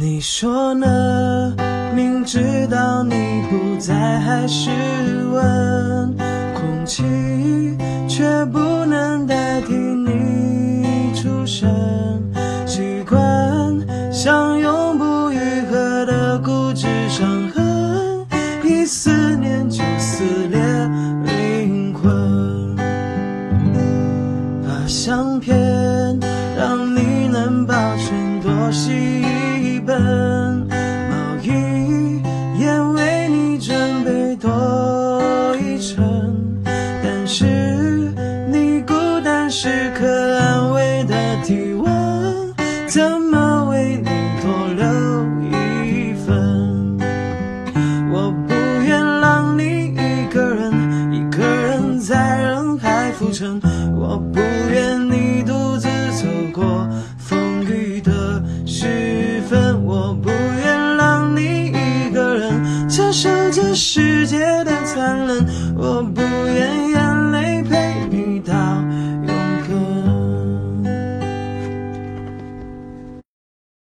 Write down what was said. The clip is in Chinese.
你说呢？明知道你不在，还是问。空气却不能代替你出声。习惯像永不愈合的固执伤痕，一思念就撕裂灵魂。把相片本，毛衣也为你准备多一层。但是你孤单时刻安慰的体温，怎么为你多留一份？我不愿让你一个人，一个人在人海浮沉。我不愿你世界的残忍。我不愿眼